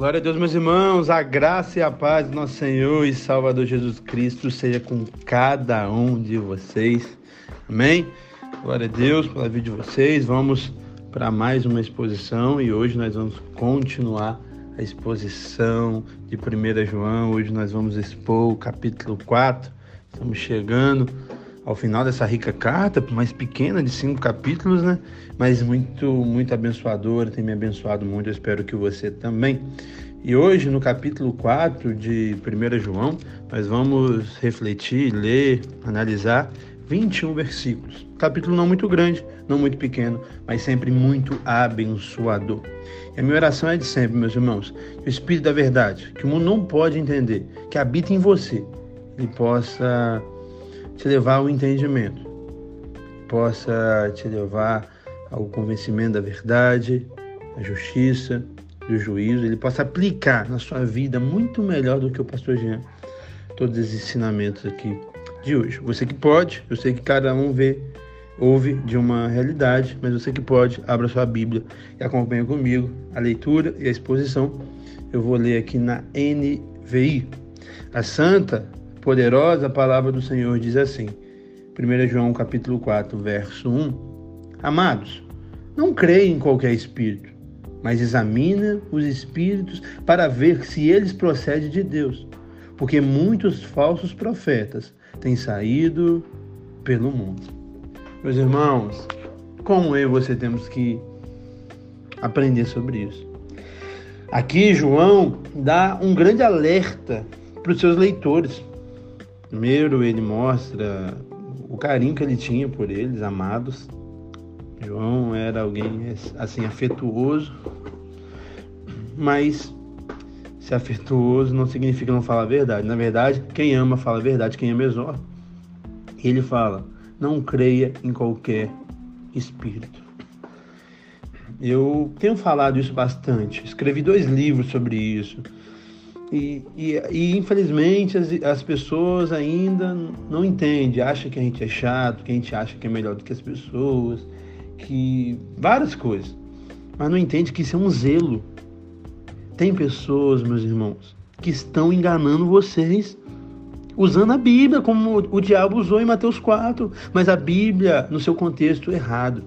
Glória a Deus, meus irmãos, a graça e a paz do nosso Senhor e Salvador Jesus Cristo seja com cada um de vocês. Amém? Glória a Deus pela vida de vocês. Vamos para mais uma exposição e hoje nós vamos continuar a exposição de 1 João. Hoje nós vamos expor o capítulo 4. Estamos chegando ao final dessa rica carta, mais pequena, de cinco capítulos, né? Mas muito, muito abençoadora, tem me abençoado muito, eu espero que você também. E hoje, no capítulo 4 de 1 João, nós vamos refletir, ler, analisar 21 versículos. Capítulo não muito grande, não muito pequeno, mas sempre muito abençoador. E a minha oração é de sempre, meus irmãos, que o Espírito da Verdade, que o mundo não pode entender, que habita em você, ele possa te levar ao entendimento, possa te levar ao convencimento da verdade, da justiça, do juízo, ele possa aplicar na sua vida muito melhor do que o pastor Jean todos esses ensinamentos aqui de hoje. Você que pode, eu sei que cada um vê, ouve de uma realidade, mas você que pode, abra sua Bíblia e acompanha comigo a leitura e a exposição. Eu vou ler aqui na NVI. A santa poderosa palavra do Senhor diz assim, 1 João capítulo 4, verso 1, Amados, não creia em qualquer espírito, mas examina os espíritos para ver se eles procedem de Deus, porque muitos falsos profetas têm saído pelo mundo. Meus irmãos, como eu e você temos que aprender sobre isso. Aqui João dá um grande alerta para os seus leitores. Primeiro, ele mostra o carinho que ele tinha por eles, amados. João era alguém assim afetuoso, mas ser afetuoso não significa não falar a verdade. Na verdade, quem ama fala a verdade, quem ama exorta. Ele fala: não creia em qualquer espírito. Eu tenho falado isso bastante. Escrevi dois livros sobre isso. E, e, e, infelizmente as, as pessoas ainda não entendem, acham que a gente é chato, que a gente acha que é melhor do que as pessoas, que várias coisas, mas não entende que isso é um zelo. Tem pessoas, meus irmãos, que estão enganando vocês usando a Bíblia como o diabo usou em Mateus 4, mas a Bíblia no seu contexto errado,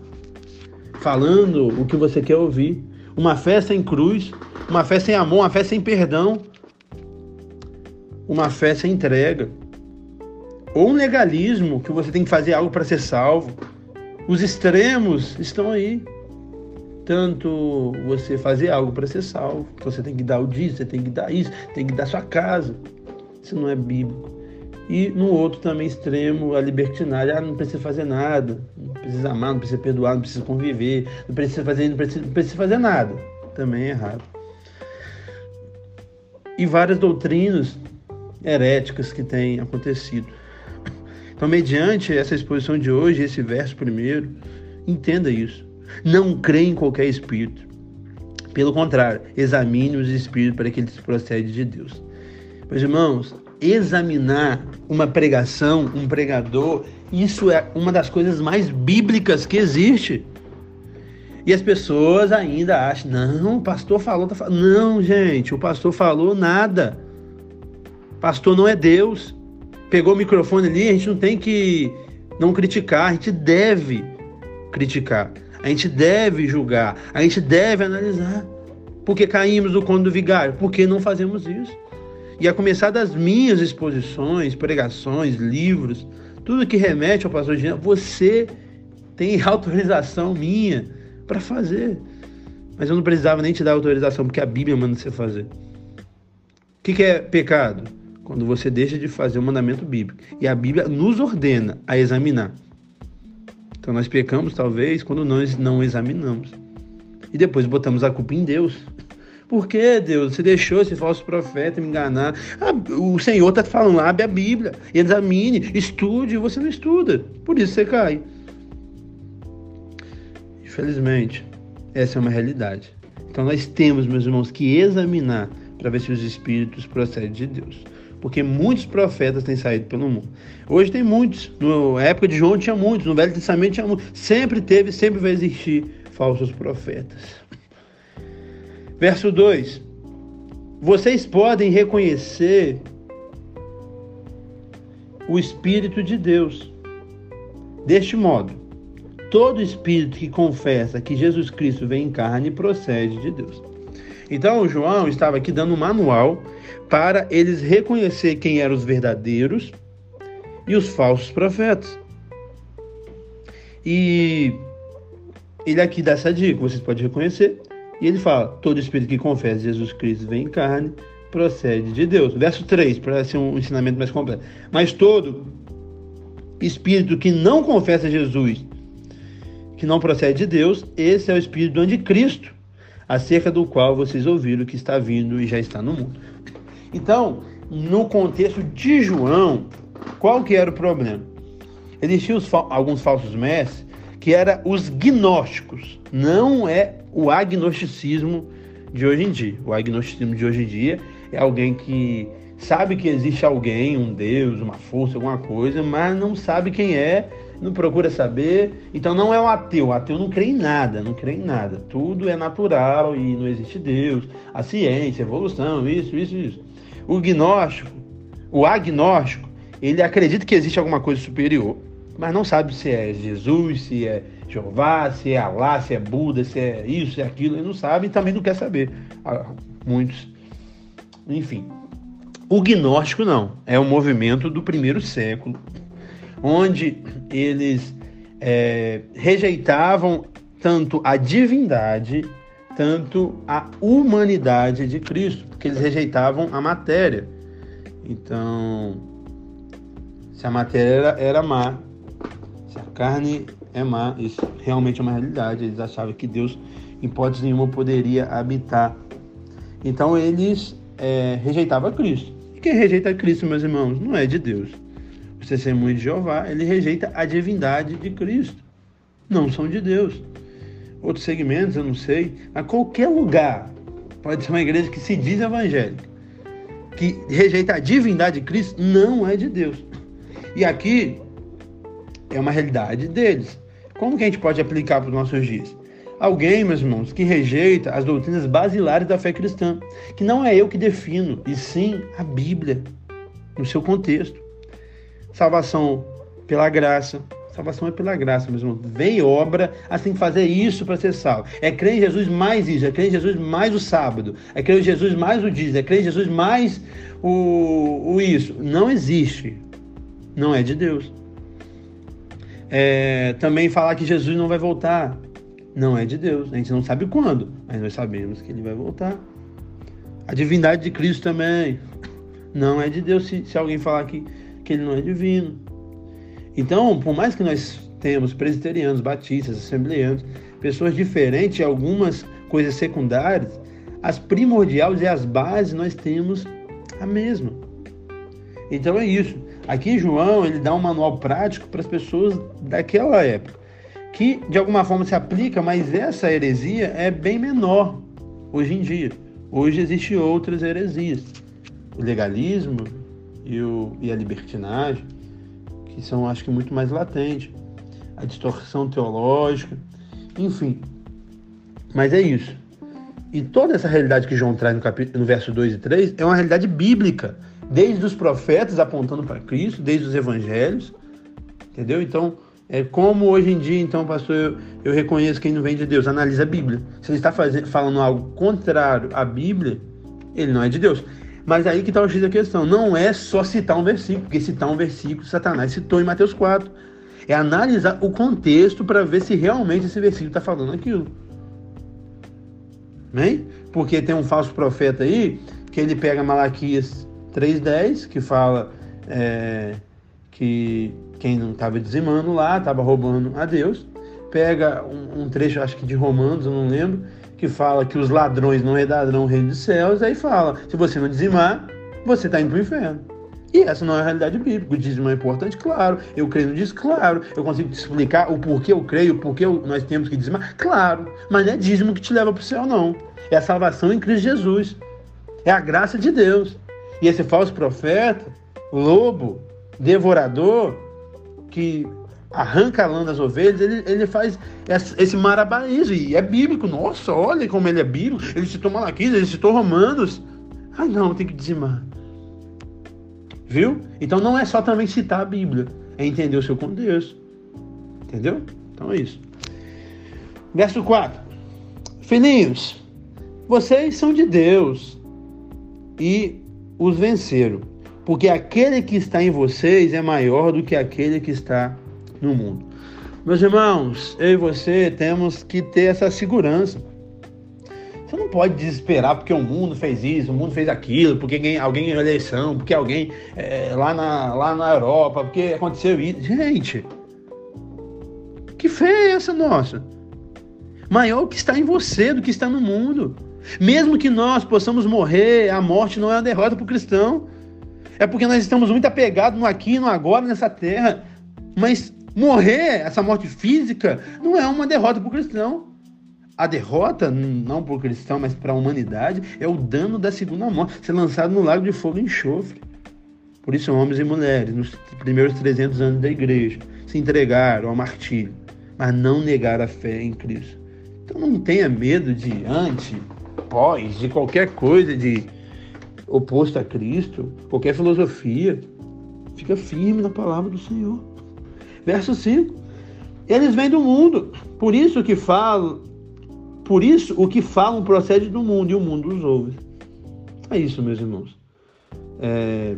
falando o que você quer ouvir. Uma fé sem cruz, uma fé sem amor, uma fé sem perdão, uma fé sem entrega, ou um legalismo que você tem que fazer algo para ser salvo. Os extremos estão aí. Tanto você fazer algo para ser salvo, você tem que dar o dízimo, você tem que dar isso, tem que dar sua casa. Isso não é bíblico. E no outro também extremo, a libertinagem, ah, não precisa fazer nada, não precisa amar, não precisa perdoar, não precisa conviver, não precisa fazer, não precisa, não precisa fazer nada. Também é errado. E várias doutrinas heréticas que têm acontecido. Então, mediante essa exposição de hoje, esse verso primeiro, entenda isso. Não crê em qualquer espírito. Pelo contrário, examine os espíritos para que eles procedem de Deus. Meus irmãos, examinar uma pregação, um pregador, isso é uma das coisas mais bíblicas que existe. E as pessoas ainda acham, não, o pastor falou, tá falando. Não, gente, o pastor falou nada. Pastor não é Deus. Pegou o microfone ali, a gente não tem que não criticar, a gente deve criticar. A gente deve julgar, a gente deve analisar. Porque caímos no conto do vigário? Porque não fazemos isso. E a começar das minhas exposições, pregações, livros, tudo que remete ao pastor Jean, você tem autorização minha para fazer. Mas eu não precisava nem te dar autorização, porque a Bíblia manda você fazer. O que, que é pecado? Quando você deixa de fazer o mandamento bíblico. E a Bíblia nos ordena a examinar. Então nós pecamos talvez quando nós não examinamos. E depois botamos a culpa em Deus. Por que, Deus? Você deixou esse falso profeta me enganar? Ah, o Senhor está falando, abre a Bíblia, examine, estude, e você não estuda. Por isso você cai. Infelizmente, essa é uma realidade. Então nós temos, meus irmãos, que examinar para ver se os espíritos procedem de Deus porque muitos profetas têm saído pelo mundo. Hoje tem muitos, na época de João tinha muitos, no Velho Testamento tinha muitos. Sempre teve, sempre vai existir falsos profetas. Verso 2: vocês podem reconhecer o Espírito de Deus. Deste modo, todo espírito que confessa que Jesus Cristo vem em carne procede de Deus. Então, João estava aqui dando um manual para eles reconhecer quem eram os verdadeiros e os falsos profetas. E ele aqui dá essa dica, vocês podem reconhecer. E ele fala: todo espírito que confessa Jesus Cristo vem em carne procede de Deus. Verso 3, para ser um ensinamento mais completo. Mas todo espírito que não confessa Jesus, que não procede de Deus, esse é o espírito do anticristo, acerca do qual vocês ouviram que está vindo e já está no mundo. Então, no contexto de João, qual que era o problema? Existiam alguns falsos mestres que eram os gnósticos, não é o agnosticismo de hoje em dia. O agnosticismo de hoje em dia é alguém que sabe que existe alguém, um Deus, uma força, alguma coisa, mas não sabe quem é, não procura saber. Então não é um ateu. O ateu não crê em nada, não crê em nada. Tudo é natural e não existe Deus. A ciência, a evolução, isso, isso, isso. O gnóstico, o agnóstico, ele acredita que existe alguma coisa superior, mas não sabe se é Jesus, se é Jeová, se é Alá, se é Buda, se é isso, se é aquilo. Ele não sabe e também não quer saber. Ah, muitos enfim. O gnóstico não, é um movimento do primeiro século, onde eles é, rejeitavam tanto a divindade, tanto a humanidade de Cristo, porque eles rejeitavam a matéria. Então, se a matéria era, era má, se a carne é má, isso realmente é uma realidade. Eles achavam que Deus, em hipótese nenhuma, poderia habitar. Então, eles é, rejeitava Cristo. E quem rejeita Cristo, meus irmãos, não é de Deus. Testemunho de Jeová, ele rejeita a divindade de Cristo. Não são de Deus. Outros segmentos, eu não sei. A qualquer lugar, pode ser uma igreja que se diz evangélica, que rejeita a divindade de Cristo, não é de Deus. E aqui é uma realidade deles. Como que a gente pode aplicar para os nossos dias? Alguém, meus irmãos, que rejeita as doutrinas basilares da fé cristã, que não é eu que defino, e sim a Bíblia, no seu contexto. Salvação pela graça. Salvação é pela graça, meus irmãos. Vem obra, assim fazer isso para ser salvo. É crer em Jesus mais isso, é crer em Jesus mais o sábado, é crer em Jesus mais o dízimo, é crer em Jesus mais o, o isso. Não existe. Não é de Deus. É, também falar que Jesus não vai voltar não é de Deus. A gente não sabe quando, mas nós sabemos que ele vai voltar. A divindade de Cristo também não é de Deus se, se alguém falar que, que ele não é divino. Então, por mais que nós temos presbiterianos, batistas, assembleanos, pessoas diferentes, algumas coisas secundárias, as primordiais e as bases nós temos a mesma. Então é isso. Aqui João ele dá um manual prático para as pessoas daquela época que de alguma forma se aplica, mas essa heresia é bem menor hoje em dia. Hoje existem outras heresias, o legalismo e, o, e a libertinagem, que são, acho que, muito mais latentes, a distorção teológica, enfim. Mas é isso. E toda essa realidade que João traz no, capítulo, no verso 2 e 3 é uma realidade bíblica, desde os profetas apontando para Cristo, desde os evangelhos, entendeu? Então, é como hoje em dia, então, pastor, eu, eu reconheço quem não vem de Deus. Analisa a Bíblia. Se ele está fazendo, falando algo contrário à Bíblia, ele não é de Deus. Mas aí que está o X da questão. Não é só citar um versículo, porque citar um versículo, Satanás citou em Mateus 4. É analisar o contexto para ver se realmente esse versículo está falando aquilo. Amém? Porque tem um falso profeta aí que ele pega Malaquias 3,10, que fala é, que quem não estava dizimando lá, estava roubando a Deus. Pega um, um, trecho, acho que de Romanos, eu não lembro, que fala que os ladrões não redarão o reino dos céus, aí fala, se você não dizimar, você está indo para o inferno. E essa não é a realidade bíblica. O dízimo é importante, claro. Eu creio no dízimo, claro. Eu consigo te explicar o porquê eu creio, o porquê nós temos que dizimar, claro. Mas não é dízimo que te leva para o céu, não. É a salvação em Cristo Jesus. É a graça de Deus. E esse falso profeta, lobo, devorador, que arranca a lã das ovelhas, ele, ele faz esse marabaísmo, e é bíblico. Nossa, olha como ele é bíblico. Ele citou Malaquias, ele citou Romanos. Ah, não, tem que dizimar. Viu? Então não é só também citar a Bíblia, é entender o seu contexto. Entendeu? Então é isso. Verso 4. Filhinhos, vocês são de Deus e os venceram, porque aquele que está em vocês é maior do que aquele que está no mundo. Meus irmãos, eu e você temos que ter essa segurança. Você não pode desesperar porque o mundo fez isso, o mundo fez aquilo, porque alguém ganhou eleição, porque alguém é, lá, na, lá na Europa, porque aconteceu isso. Gente, que fé é essa nossa? Maior o que está em você do que está no mundo. Mesmo que nós possamos morrer, a morte não é uma derrota para o cristão. É porque nós estamos muito apegados no aqui e no agora nessa terra. Mas morrer, essa morte física, não é uma derrota para o cristão. A derrota, não para o cristão, mas para a humanidade, é o dano da segunda morte, ser lançado no lago de fogo e enxofre. Por isso, homens e mulheres, nos primeiros 300 anos da igreja, se entregaram ao martírio, mas não negaram a fé em Cristo. Então não tenha medo de antes pós, de qualquer coisa de oposto a Cristo, qualquer filosofia. Fica firme na palavra do Senhor. Verso 5. Eles vêm do mundo, por isso que falam, por isso o que falam procede do mundo e o mundo os ouve. É isso, meus irmãos. É,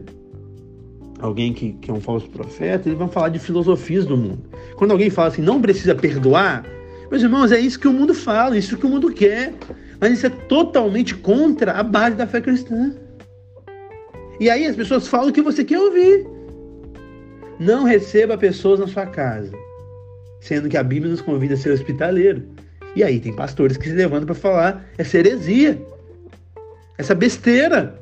alguém que, que é um falso profeta, eles vão falar de filosofias do mundo. Quando alguém fala assim, não precisa perdoar, meus irmãos, é isso que o mundo fala, isso que o mundo quer. Mas isso é totalmente contra a base da fé cristã. E aí as pessoas falam o que você quer ouvir. Não receba pessoas na sua casa, sendo que a Bíblia nos convida a ser hospitaleiro. E aí tem pastores que se levantam para falar essa heresia, essa besteira.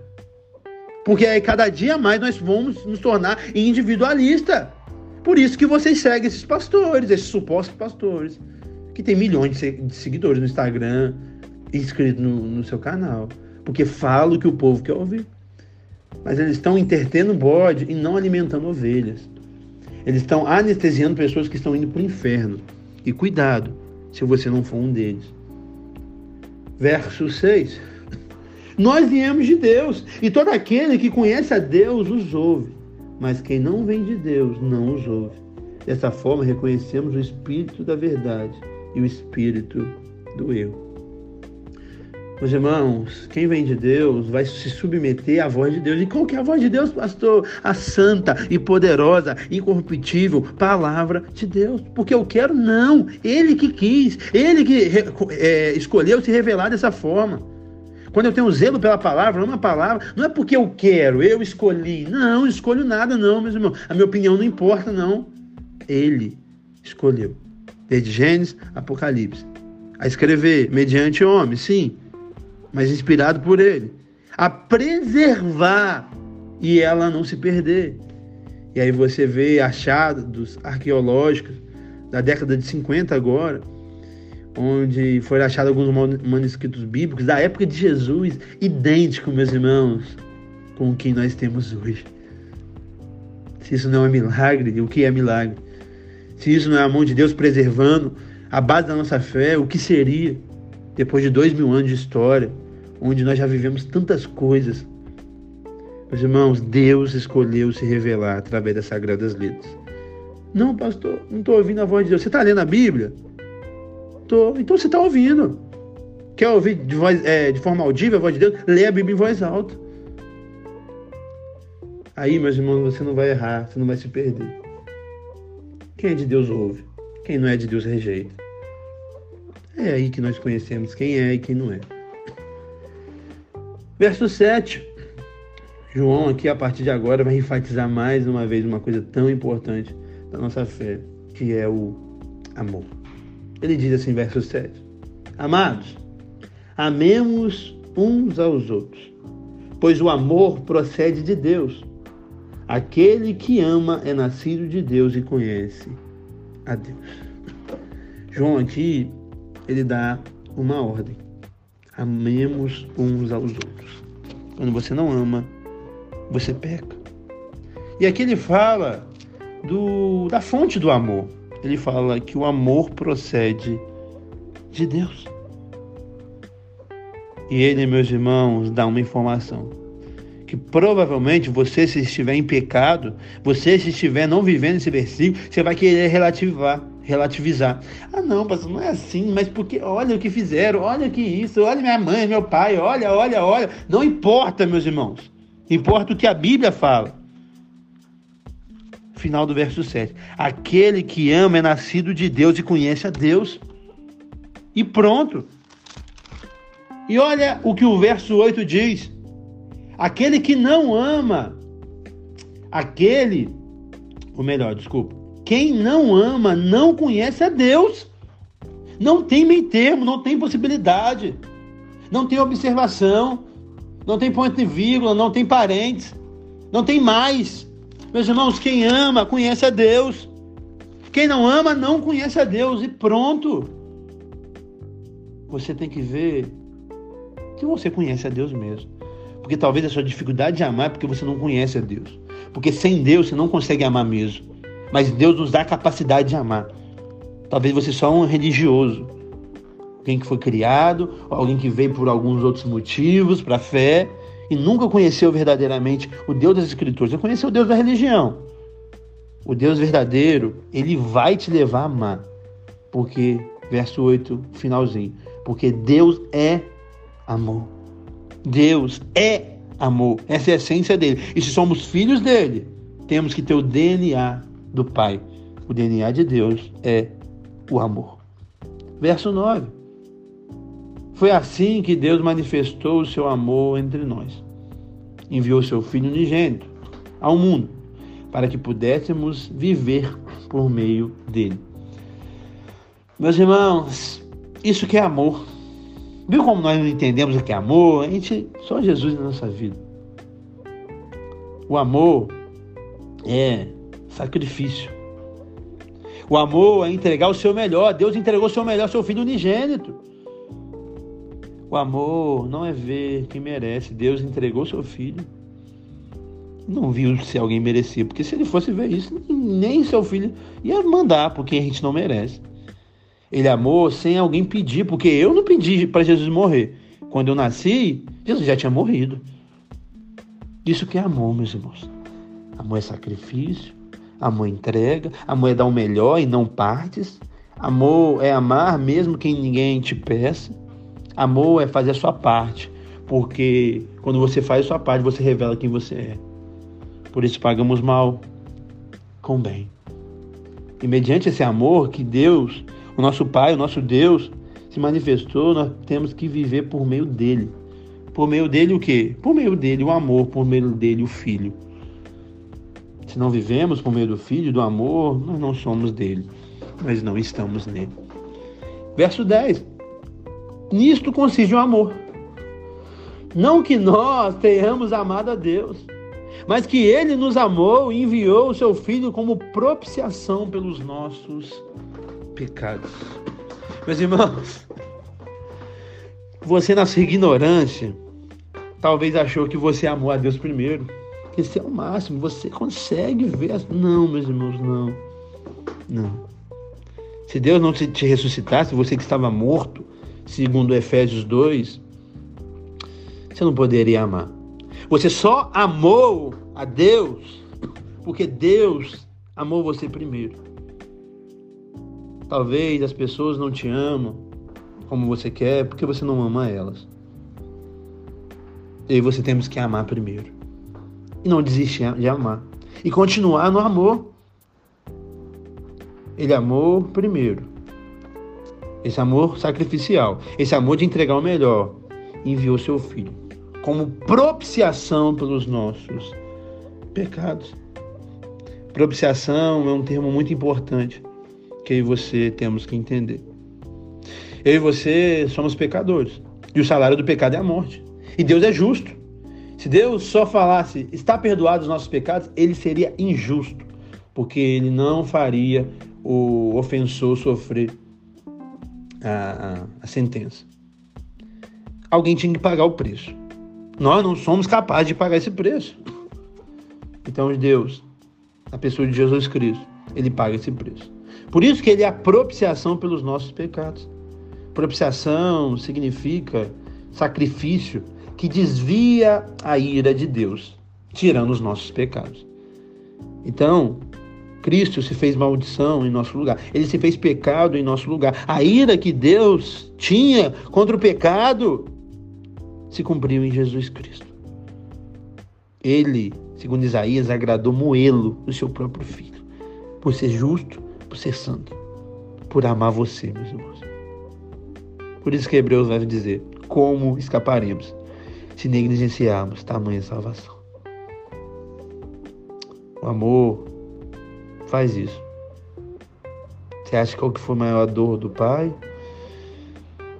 Porque aí cada dia mais nós vamos nos tornar individualista. Por isso que vocês seguem esses pastores, esses supostos pastores, que tem milhões de seguidores no Instagram, inscrito no, no seu canal. Porque falo o que o povo quer ouvir. Mas eles estão intertendo bode e não alimentando ovelhas. Eles estão anestesiando pessoas que estão indo para o inferno. E cuidado, se você não for um deles. Verso 6. Nós viemos de Deus, e todo aquele que conhece a Deus os ouve, mas quem não vem de Deus não os ouve. Dessa forma, reconhecemos o espírito da verdade e o espírito do erro. Meus irmãos, quem vem de Deus vai se submeter à voz de Deus. E qual que é a voz de Deus, pastor? A santa e poderosa, incorruptível palavra de Deus. Porque eu quero, não. Ele que quis, ele que é, escolheu se revelar dessa forma. Quando eu tenho zelo pela palavra, uma palavra, não é porque eu quero, eu escolhi. Não, não escolho nada, não, meus irmãos. A minha opinião não importa, não. Ele escolheu. Desde Gênesis, Apocalipse. A escrever mediante homem, sim mas inspirado por ele, a preservar e ela não se perder. E aí você vê achados arqueológicos da década de 50 agora, onde foram achados alguns manuscritos bíblicos da época de Jesus, idênticos, meus irmãos, com o que nós temos hoje. Se isso não é milagre, o que é milagre? Se isso não é a mão de Deus preservando a base da nossa fé, o que seria depois de dois mil anos de história? Onde nós já vivemos tantas coisas. Meus irmãos, Deus escolheu se revelar através das Sagradas Letras. Não, pastor, não estou ouvindo a voz de Deus. Você está lendo a Bíblia? Estou. Então você está ouvindo. Quer ouvir de, voz, é, de forma audível a voz de Deus? Lê a Bíblia em voz alta. Aí, meus irmãos, você não vai errar, você não vai se perder. Quem é de Deus ouve, quem não é de Deus rejeita. É aí que nós conhecemos quem é e quem não é. Verso 7. João aqui a partir de agora vai enfatizar mais uma vez uma coisa tão importante da nossa fé, que é o amor. Ele diz assim, verso 7. Amados, amemos uns aos outros, pois o amor procede de Deus. Aquele que ama é nascido de Deus e conhece a Deus. João aqui, ele dá uma ordem. Amemos uns aos outros. Quando você não ama, você peca. E aqui ele fala do, da fonte do amor. Ele fala que o amor procede de Deus. E ele, meus irmãos, dá uma informação. que provavelmente você, se estiver em pecado, você, se estiver não vivendo esse versículo, você vai querer relativar, relativizar. Ah, não, pastor, não é assim, mas porque olha o que fizeram, olha que isso, olha minha mãe, meu pai, olha, olha, olha. Não importa, meus irmãos. Importa o que a Bíblia fala. Final do verso 7. Aquele que ama é nascido de Deus e conhece a Deus. E pronto. E olha o que o verso 8 diz. Aquele que não ama, aquele, ou melhor, desculpa, quem não ama não conhece a Deus. Não tem meio termo, não tem possibilidade, não tem observação, não tem ponto de vírgula, não tem parentes, não tem mais. Meus irmãos, quem ama conhece a Deus. Quem não ama não conhece a Deus e pronto. Você tem que ver que você conhece a Deus mesmo. Porque talvez a sua dificuldade de amar é porque você não conhece a Deus. Porque sem Deus você não consegue amar mesmo. Mas Deus nos dá a capacidade de amar. Talvez você só um religioso. Alguém que foi criado, alguém que veio por alguns outros motivos para a fé e nunca conheceu verdadeiramente o Deus das Escrituras. Você conheceu o Deus da religião. O Deus verdadeiro, ele vai te levar a amar. Porque, verso 8, finalzinho. Porque Deus é amor. Deus é amor. Essa é a essência dele. E se somos filhos dele, temos que ter o DNA do Pai. O DNA de Deus é o amor. Verso 9. Foi assim que Deus manifestou o seu amor entre nós. Enviou seu Filho unigênito ao mundo para que pudéssemos viver por meio dele. Meus irmãos, isso que é amor. Viu como nós não entendemos o que é amor? A gente, só Jesus na nossa vida. O amor é sacrifício. O amor é entregar o seu melhor. Deus entregou o seu melhor, seu filho unigênito. O amor não é ver quem merece. Deus entregou seu filho. Não viu se alguém merecia, porque se ele fosse ver isso, nem seu filho ia mandar, porque a gente não merece. Ele amou sem alguém pedir, porque eu não pedi para Jesus morrer. Quando eu nasci, Jesus já tinha morrido. Isso que é amor, meus irmãos. Amor é sacrifício, amor entrega, amor é dar o melhor e não partes. Amor é amar mesmo que ninguém te peça. Amor é fazer a sua parte, porque quando você faz a sua parte, você revela quem você é. Por isso pagamos mal com bem. E mediante esse amor que Deus o nosso Pai, o nosso Deus se manifestou, nós temos que viver por meio dele. Por meio dele o quê? Por meio dele o amor, por meio dele o filho. Se não vivemos por meio do filho, do amor, nós não somos dele, mas não estamos nele. Verso 10. Nisto consiste o amor. Não que nós tenhamos amado a Deus, mas que ele nos amou e enviou o seu filho como propiciação pelos nossos pecados. Meus irmãos, você na sua ignorância, talvez achou que você amou a Deus primeiro. Esse é o máximo, você consegue ver. Não, meus irmãos, não. Não. Se Deus não te ressuscitasse, você que estava morto, segundo Efésios 2, você não poderia amar. Você só amou a Deus porque Deus amou você primeiro. Talvez as pessoas não te amam como você quer porque você não ama elas. E aí você temos que amar primeiro. E não desistir de amar. E continuar no amor. Ele amou primeiro. Esse amor sacrificial. Esse amor de entregar o melhor. Enviou seu filho. Como propiciação pelos nossos pecados. Propiciação é um termo muito importante que eu e você temos que entender. Eu e você somos pecadores. E o salário do pecado é a morte. E Deus é justo. Se Deus só falasse, está perdoado os nossos pecados, ele seria injusto. Porque ele não faria o ofensor sofrer a, a, sentença. Alguém tinha que pagar o preço. Nós não somos capazes de pagar esse preço. Então, Deus, a pessoa de Jesus Cristo, ele paga esse preço. Por isso que ele é a propiciação pelos nossos pecados. Propiciação significa sacrifício, que desvia a ira de Deus, tirando os nossos pecados. Então, Cristo se fez maldição em nosso lugar. Ele se fez pecado em nosso lugar. A ira que Deus tinha contra o pecado se cumpriu em Jesus Cristo. Ele, segundo Isaías, agradou moê-lo do seu próprio filho, por ser justo, por ser santo, por amar você, meus irmãos. Por isso que Hebreus vai dizer: como escaparemos se negligenciarmos tamanha salvação? O amor faz isso. Você acha o que foi maior dor do pai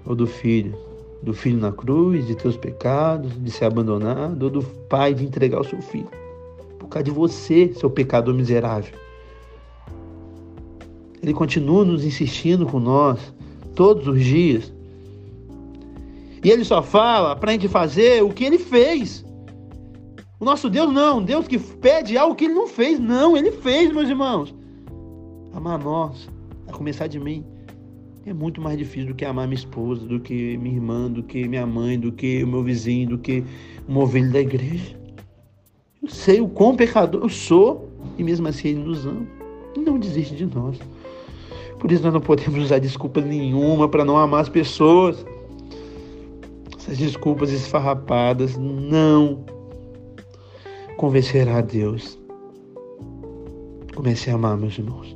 ou do filho? Do filho na cruz, de teus pecados, de ser abandonado, ou do pai de entregar o seu filho? Por causa de você, seu pecador miserável. Ele continua nos insistindo com nós todos os dias. E ele só fala para a gente fazer o que ele fez. O nosso Deus não, um Deus que pede algo que ele não fez. Não, ele fez, meus irmãos. Amar nós, a começar de mim, é muito mais difícil do que amar minha esposa, do que minha irmã, do que minha mãe, do que o meu vizinho, do que uma ovelha da igreja. Eu sei o quão pecador eu sou e mesmo assim ele nos ama. E não desiste de nós. Por isso nós não podemos usar desculpa nenhuma para não amar as pessoas. Essas desculpas esfarrapadas não convencerá a Deus. Comece a amar, meus irmãos.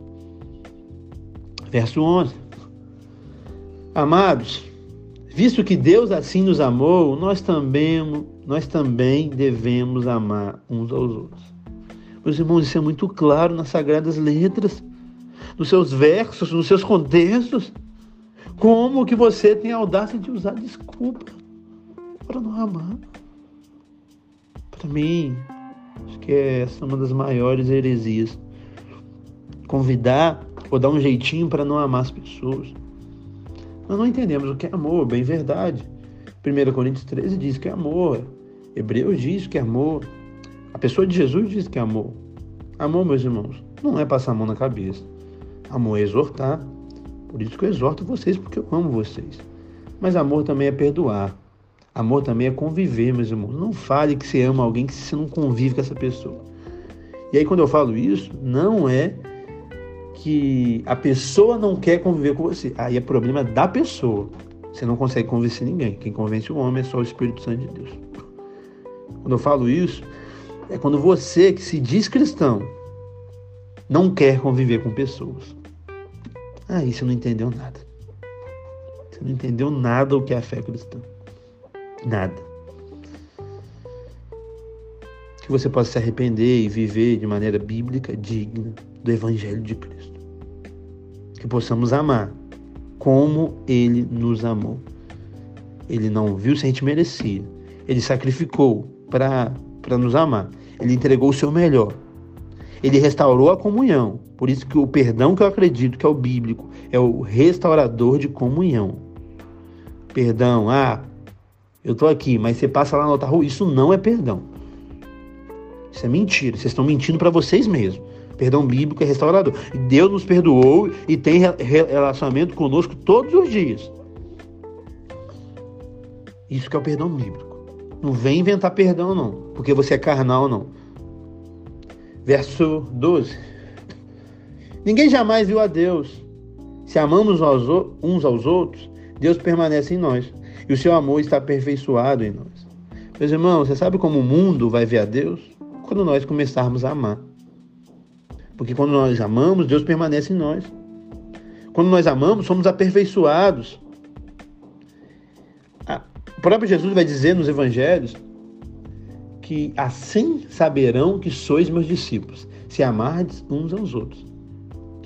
Verso 11. Amados, visto que Deus assim nos amou, nós também, nós também devemos amar uns aos outros. Meus irmãos, isso é muito claro nas sagradas letras, nos seus versos, nos seus contextos. Como que você tem a audácia de usar desculpa para não amar? Para mim, Acho que essa é uma das maiores heresias. Convidar ou dar um jeitinho para não amar as pessoas. Nós não entendemos o que é amor, bem verdade. 1 Coríntios 13 diz que é amor. Hebreus diz que é amor. A pessoa de Jesus diz que é amor. Amor, meus irmãos, não é passar a mão na cabeça. Amor é exortar. Por isso que eu exorto vocês, porque eu amo vocês. Mas amor também é perdoar. Amor também é conviver, meus irmãos. Não fale que você ama alguém que você não convive com essa pessoa. E aí, quando eu falo isso, não é que a pessoa não quer conviver com você. Aí é problema da pessoa. Você não consegue convencer ninguém. Quem convence o homem é só o Espírito Santo de Deus. Quando eu falo isso, é quando você que se diz cristão não quer conviver com pessoas. Aí você não entendeu nada. Você não entendeu nada o que é a fé cristã. Nada. Que você possa se arrepender e viver de maneira bíblica, digna do Evangelho de Cristo. Que possamos amar como Ele nos amou. Ele não viu se a gente merecia. Ele sacrificou para nos amar. Ele entregou o seu melhor. Ele restaurou a comunhão. Por isso que o perdão que eu acredito que é o bíblico é o restaurador de comunhão. Perdão, ah, eu estou aqui, mas você passa lá na outra rua, isso não é perdão. Isso é mentira. Vocês estão mentindo para vocês mesmos. Perdão bíblico é restaurador. Deus nos perdoou e tem relacionamento conosco todos os dias. Isso que é o perdão bíblico. Não vem inventar perdão, não, porque você é carnal, não. Verso 12. Ninguém jamais viu a Deus. Se amamos uns aos outros, Deus permanece em nós e o seu amor está aperfeiçoado em nós. Meus irmãos, você sabe como o mundo vai ver a Deus? Quando nós começarmos a amar. Porque quando nós amamos, Deus permanece em nós. Quando nós amamos, somos aperfeiçoados. O próprio Jesus vai dizer nos evangelhos que assim saberão que sois meus discípulos, se amardes uns aos outros.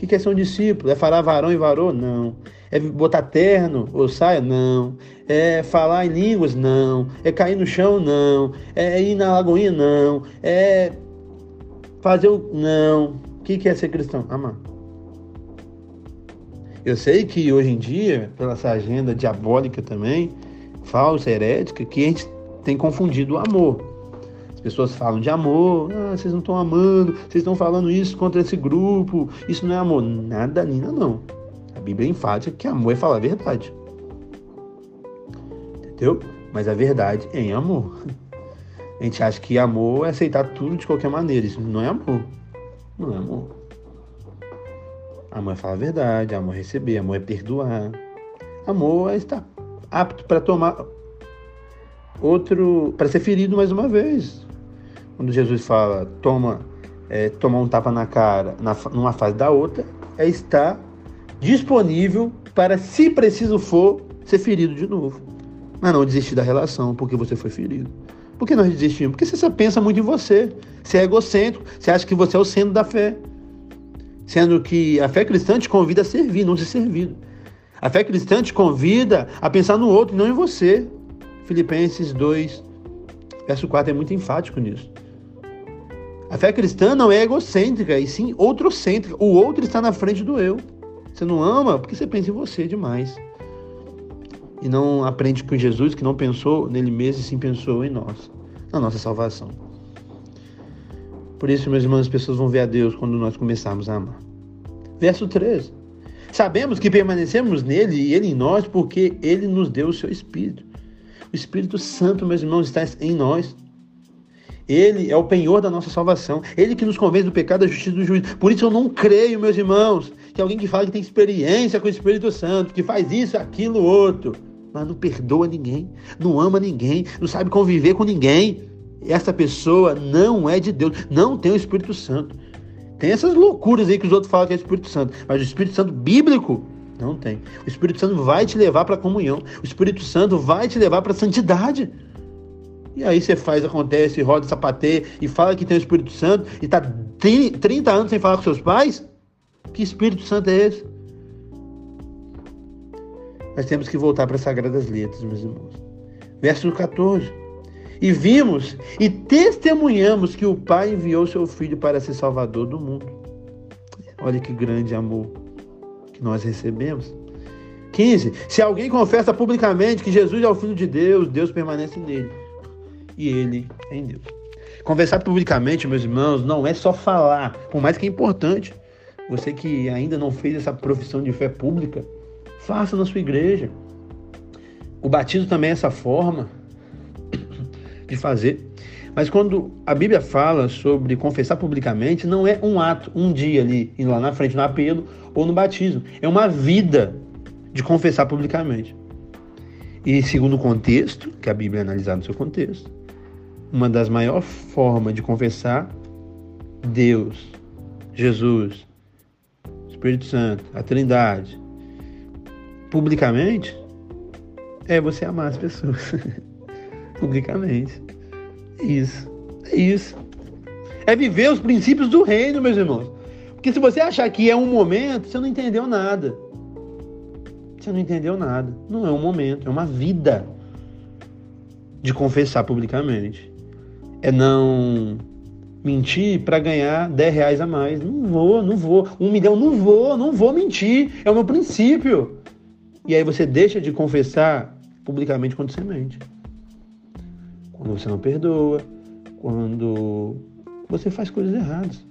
O que é ser um discípulo? É falar varão e varô? Não. É botar terno ou saia? Não. É falar em línguas? Não. É cair no chão? Não. É ir na lagoinha? Não. É fazer o. Não. O que é ser cristão? Amar. Eu sei que hoje em dia, pela essa agenda diabólica também, falsa, herética, que a gente tem confundido o amor. As pessoas falam de amor, ah, vocês não estão amando, vocês estão falando isso contra esse grupo, isso não é amor. Nada, Nina, não. A Bíblia é enfática que amor é falar a verdade. Entendeu? mas a verdade é em amor. A gente acha que amor é aceitar tudo de qualquer maneira. Isso não é amor. Não é amor. Amor é falar a verdade, amor é receber, amor é perdoar. Amor é estar apto para tomar outro, para ser ferido mais uma vez. Quando Jesus fala, toma, é, um tapa na cara, na, numa fase da outra, é estar disponível para, se preciso for, ser ferido de novo. Mas não desistir da relação porque você foi ferido. Por que nós desistimos? Porque você só pensa muito em você. Você é egocêntrico. Você acha que você é o centro da fé. Sendo que a fé cristã te convida a servir, não ser servido. A fé cristã te convida a pensar no outro, não em você. Filipenses 2, verso 4 é muito enfático nisso. A fé cristã não é egocêntrica, e sim outrocêntrica. O outro está na frente do eu. Você não ama porque você pensa em você demais. E não aprende com Jesus que não pensou nele mesmo e sim pensou em nós, na nossa salvação. Por isso, meus irmãos, as pessoas vão ver a Deus quando nós começarmos a amar. Verso 13. Sabemos que permanecemos nele e ele em nós porque ele nos deu o seu Espírito. O Espírito Santo, meus irmãos, está em nós. Ele é o penhor da nossa salvação. Ele que nos convence do pecado, da justiça e do juízo. Por isso eu não creio, meus irmãos, que alguém que fala que tem experiência com o Espírito Santo, que faz isso, aquilo, outro, mas não perdoa ninguém, não ama ninguém, não sabe conviver com ninguém. Essa pessoa não é de Deus, não tem o Espírito Santo. Tem essas loucuras aí que os outros falam que é Espírito Santo, mas o Espírito Santo bíblico não tem. O Espírito Santo vai te levar para a comunhão. O Espírito Santo vai te levar para a santidade. E aí você faz, acontece, roda, sapateia e fala que tem o Espírito Santo e está 30 anos sem falar com seus pais? Que Espírito Santo é esse? Nós temos que voltar para as Sagradas Letras, meus irmãos. Verso 14. E vimos e testemunhamos que o Pai enviou seu Filho para ser Salvador do mundo. Olha que grande amor que nós recebemos. 15. Se alguém confessa publicamente que Jesus é o Filho de Deus, Deus permanece nele e ele em Deus. Conversar publicamente, meus irmãos, não é só falar, por mais que é importante. Você que ainda não fez essa profissão de fé pública, faça na sua igreja. O batismo também é essa forma de fazer. Mas quando a Bíblia fala sobre confessar publicamente, não é um ato, um dia ali, indo lá na frente no apelo ou no batismo. É uma vida de confessar publicamente. E segundo o contexto, que a Bíblia é analisada no seu contexto, uma das maiores formas de confessar Deus, Jesus, Espírito Santo, a Trindade, publicamente, é você amar as pessoas. publicamente. É isso. É isso. É viver os princípios do reino, meus irmãos. Porque se você achar que é um momento, você não entendeu nada. Você não entendeu nada. Não é um momento, é uma vida de confessar publicamente é não mentir para ganhar 10 reais a mais. Não vou, não vou. Um milhão, não vou, não vou mentir. É o meu princípio. E aí você deixa de confessar publicamente quando você mente. Quando você não perdoa, quando você faz coisas erradas.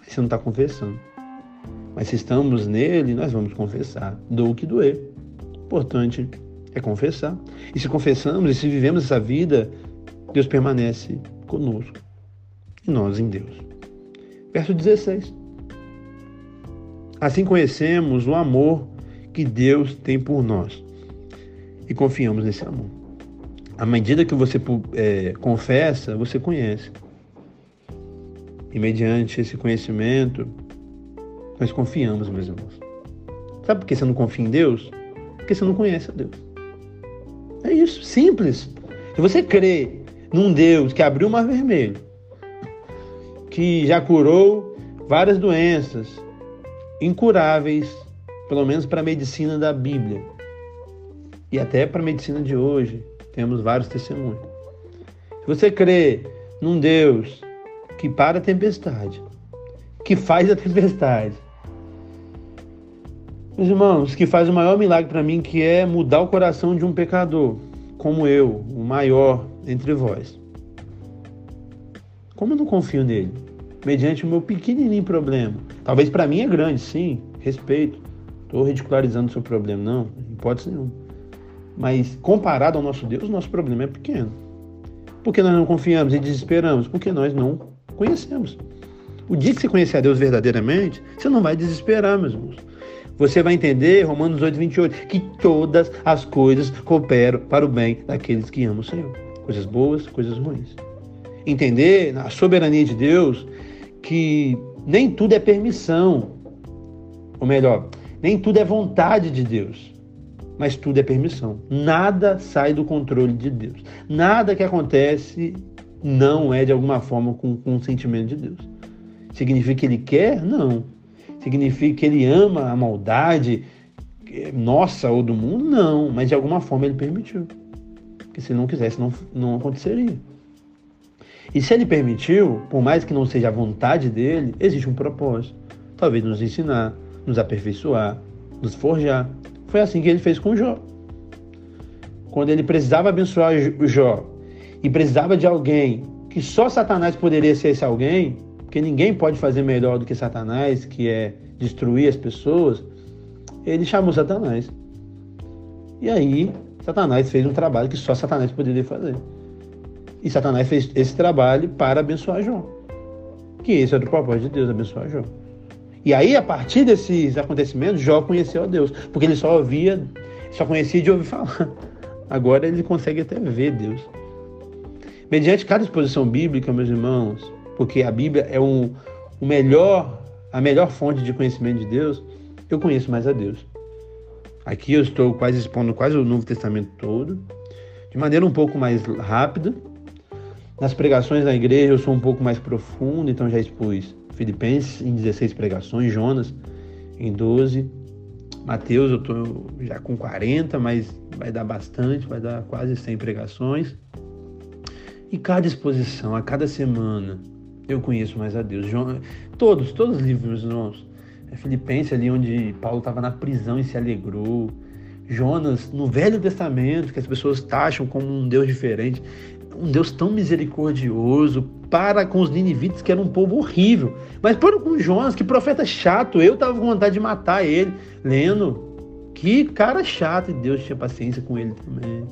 Aí você não está confessando. Mas se estamos nele, nós vamos confessar. Do que doer. Importante é confessar. E se confessamos e se vivemos essa vida Deus permanece conosco e nós em Deus. Verso 16. Assim conhecemos o amor que Deus tem por nós e confiamos nesse amor. À medida que você é, confessa, você conhece. E mediante esse conhecimento, nós confiamos, meus irmãos. Sabe por que você não confia em Deus? Porque você não conhece a Deus. É isso, simples. Se você crê num Deus que abriu o mar vermelho, que já curou várias doenças incuráveis, pelo menos para a medicina da Bíblia e até para a medicina de hoje, temos vários testemunhos. Se você crê num Deus que para a tempestade, que faz a tempestade, meus irmãos, que faz o maior milagre para mim, que é mudar o coração de um pecador, como eu, o maior entre vós. Como eu não confio nele? Mediante o meu pequenininho problema. Talvez para mim é grande, sim, respeito. Estou ridicularizando o seu problema, não, hipótese nenhuma. Mas comparado ao nosso Deus, nosso problema é pequeno. Porque nós não confiamos e desesperamos? Porque nós não conhecemos. O dia que você conhecer a Deus verdadeiramente, você não vai desesperar, meus irmãos. Você vai entender, Romanos 8, 28, que todas as coisas cooperam para o bem daqueles que amam o Senhor. Coisas boas, coisas ruins. Entender a soberania de Deus que nem tudo é permissão. Ou melhor, nem tudo é vontade de Deus. Mas tudo é permissão. Nada sai do controle de Deus. Nada que acontece não é de alguma forma com o consentimento de Deus. Significa que ele quer? Não. Significa que ele ama a maldade nossa ou do mundo? Não. Mas de alguma forma ele permitiu. Porque se não quisesse, não, não aconteceria. E se ele permitiu, por mais que não seja a vontade dele, existe um propósito. Talvez nos ensinar, nos aperfeiçoar, nos forjar. Foi assim que ele fez com Jó. Quando ele precisava abençoar Jó e precisava de alguém que só Satanás poderia ser esse alguém, porque ninguém pode fazer melhor do que Satanás, que é destruir as pessoas, ele chamou Satanás. E aí, Satanás fez um trabalho que só Satanás poderia fazer. E Satanás fez esse trabalho para abençoar Jó. Que esse era o propósito de Deus, abençoar Jó. E aí, a partir desses acontecimentos, Jó conheceu a Deus, porque ele só ouvia, só conhecia de ouvir falar. Agora ele consegue até ver Deus. Mediante cada exposição bíblica, meus irmãos, porque a Bíblia é um, o melhor, a melhor fonte de conhecimento de Deus, eu conheço mais a Deus. Aqui eu estou quase expondo quase o Novo Testamento todo, de maneira um pouco mais rápida. Nas pregações da igreja eu sou um pouco mais profundo, então já expus Filipenses em 16 pregações, Jonas em 12, Mateus eu estou já com 40, mas vai dar bastante, vai dar quase 100 pregações. E cada exposição, a cada semana, eu conheço mais a Deus. Todos, todos os livros, meus irmãos. É Filipenses ali onde Paulo estava na prisão e se alegrou. Jonas, no Velho Testamento, que as pessoas taxam como um Deus diferente. Um Deus tão misericordioso para com os ninivitas, que era um povo horrível. Mas para com Jonas, que profeta chato. Eu estava com vontade de matar ele, lendo. Que cara chato, e Deus tinha paciência com ele também.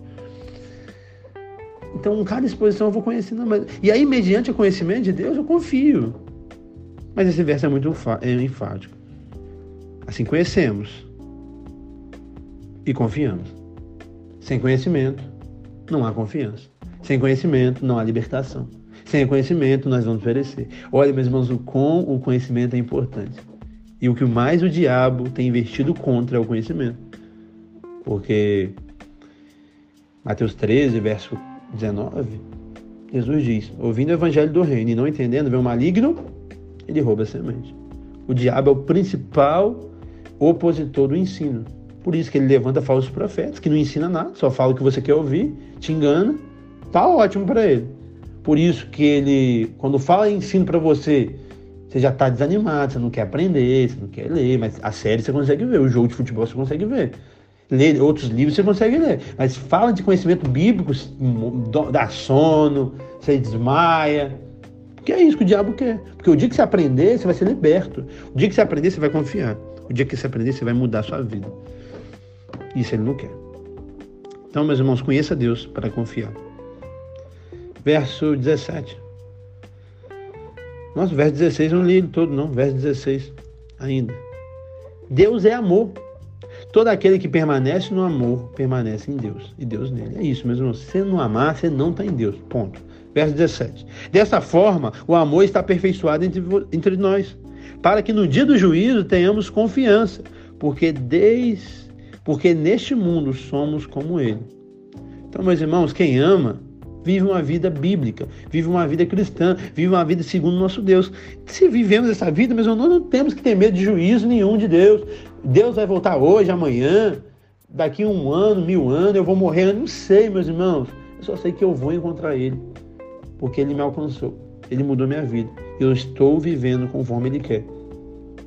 Então, cada exposição eu vou conhecendo. Mas... E aí, mediante o conhecimento de Deus, eu confio. Mas esse verso é muito é enfático. Assim conhecemos e confiamos. Sem conhecimento, não há confiança. Sem conhecimento, não há libertação. Sem conhecimento, nós vamos perecer. Olha, meus irmãos, o com o conhecimento é importante. E o que mais o diabo tem investido contra é o conhecimento. Porque Mateus 13, verso 19, Jesus diz: ouvindo o evangelho do reino e não entendendo, vem o maligno, ele rouba a semente. O diabo é o principal opositor do ensino. Por isso que ele levanta falsos profetas, que não ensina nada, só fala o que você quer ouvir, te engana, tá ótimo para ele. Por isso que ele, quando fala ensino para você, você já está desanimado, você não quer aprender, você não quer ler, mas a série você consegue ver, o jogo de futebol você consegue ver ler outros livros, você consegue ler. Mas fala de conhecimento bíblico, dá sono, você desmaia. Porque é isso que o diabo quer. Porque o dia que você aprender, você vai ser liberto. O dia que você aprender, você vai confiar. O dia que você aprender, você vai mudar a sua vida. Isso ele não quer. Então, meus irmãos, conheça Deus para confiar. Verso 17. Nossa, verso 16 eu não li ele todo, não. Verso 16 ainda. Deus é amor. Todo aquele que permanece no amor permanece em Deus e Deus nele. É isso, meus irmãos. Se você não amar, você não está em Deus. Ponto. Verso 17. Dessa forma, o amor está aperfeiçoado entre, entre nós, para que no dia do juízo tenhamos confiança, porque desde porque neste mundo somos como ele. Então, meus irmãos, quem ama vive uma vida bíblica, vive uma vida cristã, vive uma vida segundo o nosso Deus. Se vivemos essa vida, irmãos, nós não temos que ter medo de juízo nenhum de Deus. Deus vai voltar hoje, amanhã, daqui um ano, mil anos, eu vou morrer. Eu não sei, meus irmãos. Eu só sei que eu vou encontrar Ele, porque Ele me alcançou. Ele mudou minha vida. Eu estou vivendo conforme Ele quer.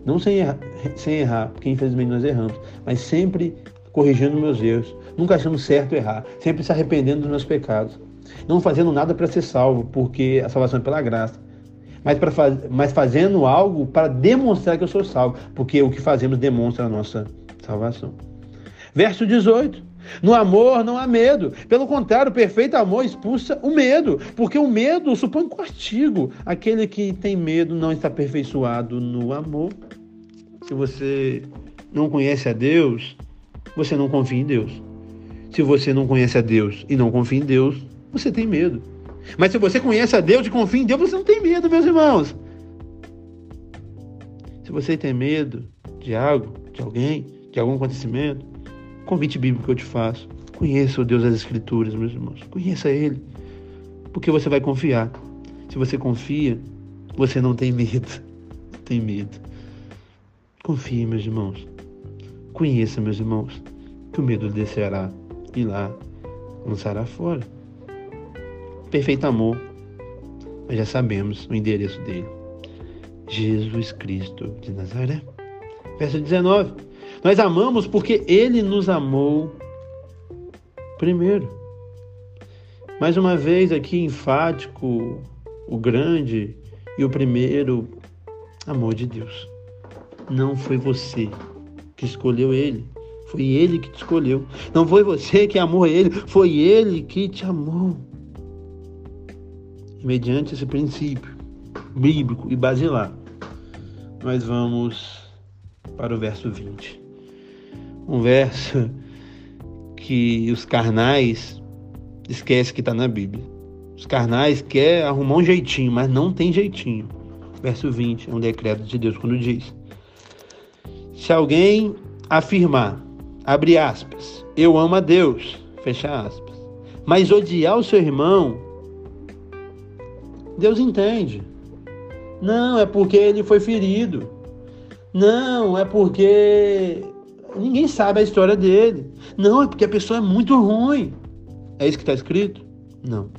Não sem errar, sem errar, porque infelizmente nós erramos, mas sempre corrigindo meus erros, nunca achando certo errar, sempre se arrependendo dos meus pecados, não fazendo nada para ser salvo, porque a salvação é pela graça mas, faz, mas fazendo algo para demonstrar que eu sou salvo, porque o que fazemos demonstra a nossa salvação. Verso 18: No amor não há medo. Pelo contrário, o perfeito amor expulsa o medo, porque o medo supõe castigo. Aquele que tem medo não está aperfeiçoado no amor. Se você não conhece a Deus, você não confia em Deus. Se você não conhece a Deus e não confia em Deus, você tem medo. Mas se você conhece a Deus e confia em Deus, você não tem medo, meus irmãos. Se você tem medo de algo, de alguém, de algum acontecimento, convite bíblico que eu te faço. Conheça o Deus das Escrituras, meus irmãos. Conheça Ele. Porque você vai confiar. Se você confia, você não tem medo. Tem medo. Confie, meus irmãos. Conheça, meus irmãos, que o medo descerá e lá lançará fora. Perfeito amor. Mas já sabemos o endereço dele. Jesus Cristo de Nazaré. Verso 19. Nós amamos porque ele nos amou primeiro. Mais uma vez aqui enfático o grande e o primeiro amor de Deus. Não foi você que escolheu ele, foi ele que te escolheu. Não foi você que amou ele, foi ele que te amou. E mediante esse princípio bíblico e basilar, nós vamos para o verso 20. Um verso que os carnais esquecem que está na Bíblia. Os carnais querem arrumar um jeitinho, mas não tem jeitinho. Verso 20 é um decreto de Deus quando diz: Se alguém afirmar, abre aspas, eu amo a Deus, fecha aspas, mas odiar o seu irmão, Deus entende. Não, é porque ele foi ferido. Não, é porque ninguém sabe a história dele. Não, é porque a pessoa é muito ruim. É isso que está escrito? Não.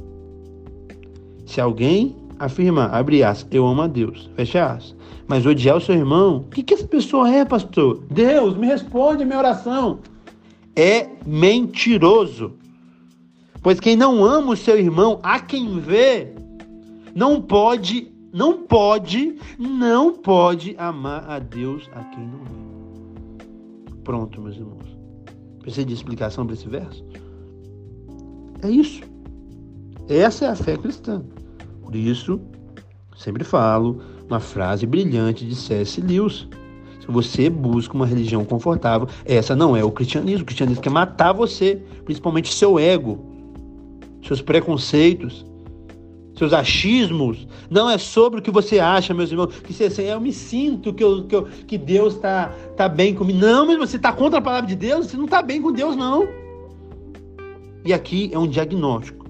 Se alguém afirmar, abre aspas, eu amo a Deus, fecha aspas, mas odiar o seu irmão, o que, que essa pessoa é, pastor? Deus, me responde a minha oração. É mentiroso. Pois quem não ama o seu irmão, a quem vê, não pode não pode, não pode amar a Deus a quem não vê. Pronto, meus irmãos. Precisa de explicação para esse verso? É isso. Essa é a fé cristã. Por isso, sempre falo uma frase brilhante de C.S. Lewis. Se você busca uma religião confortável, essa não é o cristianismo. O cristianismo quer matar você, principalmente seu ego, seus preconceitos, seus achismos, não é sobre o que você acha, meus irmãos, que você assim, eu me sinto que, eu, que, eu, que Deus está tá bem comigo. Não, mas você está contra a palavra de Deus, você não está bem com Deus, não. E aqui é um diagnóstico,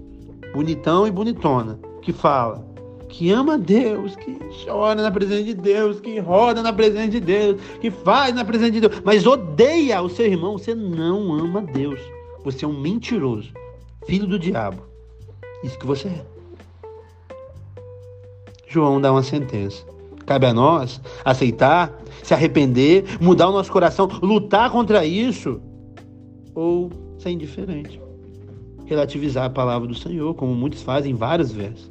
bonitão e bonitona, que fala que ama Deus, que chora na presença de Deus, que roda na presença de Deus, que faz na presença de Deus, mas odeia o seu irmão, você não ama Deus. Você é um mentiroso, filho do diabo. Isso que você é. João dá uma sentença. Cabe a nós aceitar, se arrepender, mudar o nosso coração, lutar contra isso ou ser indiferente. Relativizar a palavra do Senhor, como muitos fazem em vários versos.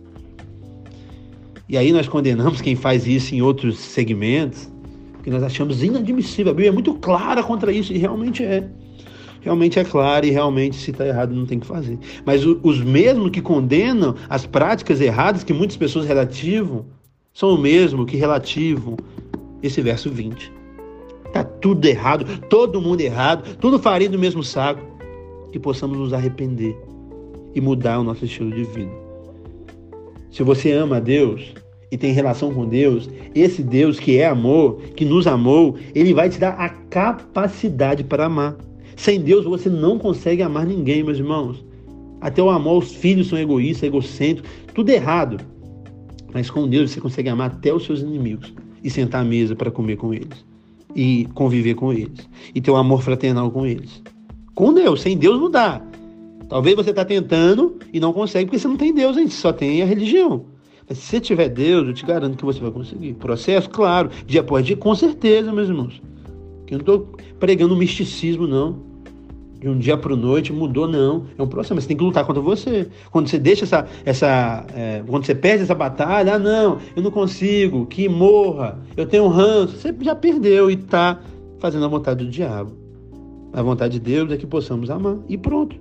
E aí nós condenamos quem faz isso em outros segmentos, que nós achamos inadmissível. A Bíblia é muito clara contra isso, e realmente é realmente é claro e realmente se está errado não tem que fazer. Mas os mesmos que condenam as práticas erradas que muitas pessoas relativam são o mesmo que relativam esse verso 20. Tá tudo errado, todo mundo errado, tudo farinha do mesmo saco. Que possamos nos arrepender e mudar o nosso estilo de vida. Se você ama a Deus e tem relação com Deus, esse Deus que é amor, que nos amou, ele vai te dar a capacidade para amar. Sem Deus você não consegue amar ninguém, meus irmãos. Até o amor aos filhos são egoístas, egocêntricos, tudo errado. Mas com Deus você consegue amar até os seus inimigos e sentar à mesa para comer com eles e conviver com eles e ter um amor fraternal com eles. Com Deus, sem Deus não dá. Talvez você está tentando e não consegue porque você não tem Deus, gente só tem a religião. Mas se você tiver Deus, eu te garanto que você vai conseguir. Processo, claro, dia após dia, com certeza, meus irmãos. Eu não estou pregando misticismo, não de um dia para noite mudou, não. É um processo, mas você tem que lutar contra você. Quando você deixa essa. essa é, quando você perde essa batalha, ah, não, eu não consigo, que morra, eu tenho um ranço, você já perdeu e está fazendo a vontade do diabo. A vontade de Deus é que possamos amar. E pronto.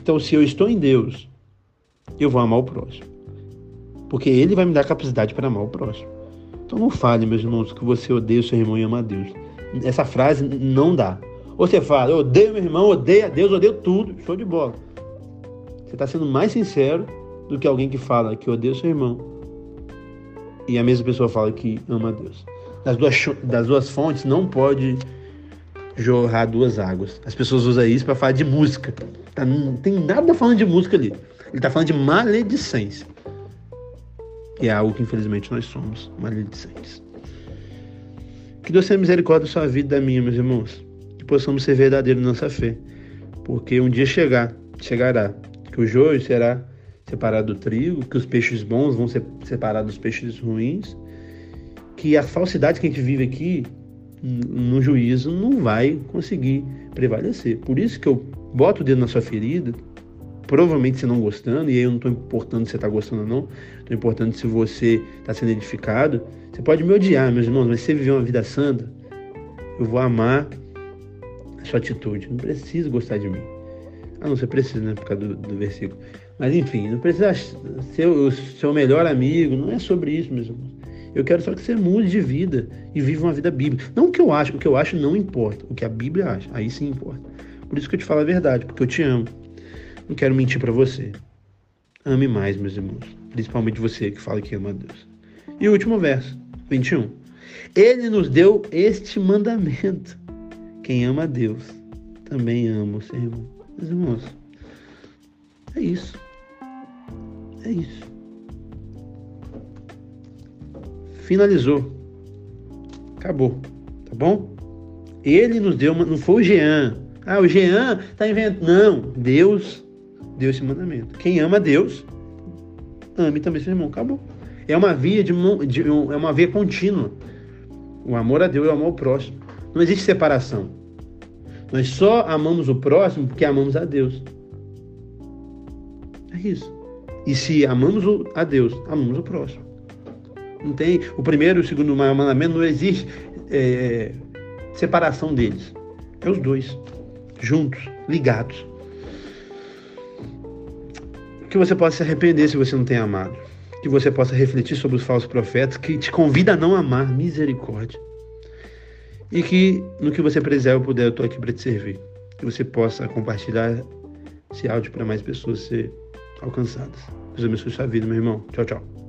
Então, se eu estou em Deus, eu vou amar o próximo. Porque Ele vai me dar capacidade para amar o próximo. Então não fale, meus irmãos, que você odeia o seu irmão e ama a Deus. Essa frase não dá. Ou você fala, eu odeio meu irmão, odeio a Deus, odeio tudo, show de bola. Você está sendo mais sincero do que alguém que fala que odeia seu irmão e a mesma pessoa fala que ama a Deus. Das duas, das duas fontes não pode jorrar duas águas. As pessoas usam isso para falar de música. Tá, não tem nada falando de música ali. Ele está falando de maledicência. E é algo que infelizmente nós somos, maledicentes. Que Deus tenha misericórdia da sua vida e da minha, meus irmãos. Que possamos ser verdadeiros na nossa fé. Porque um dia chegar, chegará, que o joio será separado do trigo, que os peixes bons vão ser separados dos peixes ruins, que a falsidade que a gente vive aqui no juízo não vai conseguir prevalecer. Por isso que eu boto o dedo na sua ferida, provavelmente você não gostando, e aí eu não estou importando se você está gostando ou não, estou importando se você está sendo edificado. Você pode me odiar, meus irmãos, mas se você viver uma vida santa, eu vou amar sua atitude. Não precisa gostar de mim. Ah, não, você precisa, né? Por causa do, do versículo. Mas enfim, não precisa ser o seu melhor amigo, não é sobre isso, meus irmãos. Eu quero só que você mude de vida e viva uma vida bíblica. Não o que eu acho, o que eu acho não importa. O que a Bíblia acha, aí sim importa. Por isso que eu te falo a verdade, porque eu te amo. Não quero mentir para você. Ame mais, meus irmãos. Principalmente você que fala que ama a Deus. E o último verso, 21. Ele nos deu este mandamento. Quem ama a Deus também ama o seu irmão. Meus irmãos, é isso. É isso. Finalizou. Acabou. Tá bom? Ele nos deu uma. Não foi o Jean. Ah, o Jean está inventando. Não. Deus deu esse mandamento. Quem ama Deus, ame também seu irmão. Acabou. É uma via de, de é uma via contínua. O amor a Deus e o amor ao próximo. Não existe separação. Nós só amamos o próximo porque amamos a Deus. É isso. E se amamos a Deus, amamos o próximo. Não tem. O primeiro e o segundo mandamento não existe é, separação deles. É os dois, juntos, ligados. Que você possa se arrepender se você não tem amado. Que você possa refletir sobre os falsos profetas que te convida a não amar. Misericórdia. E que no que você precisar eu puder, eu estou aqui para te servir. Que você possa compartilhar esse áudio para mais pessoas ser alcançadas. Deus abençoe sua vida, meu irmão. Tchau, tchau.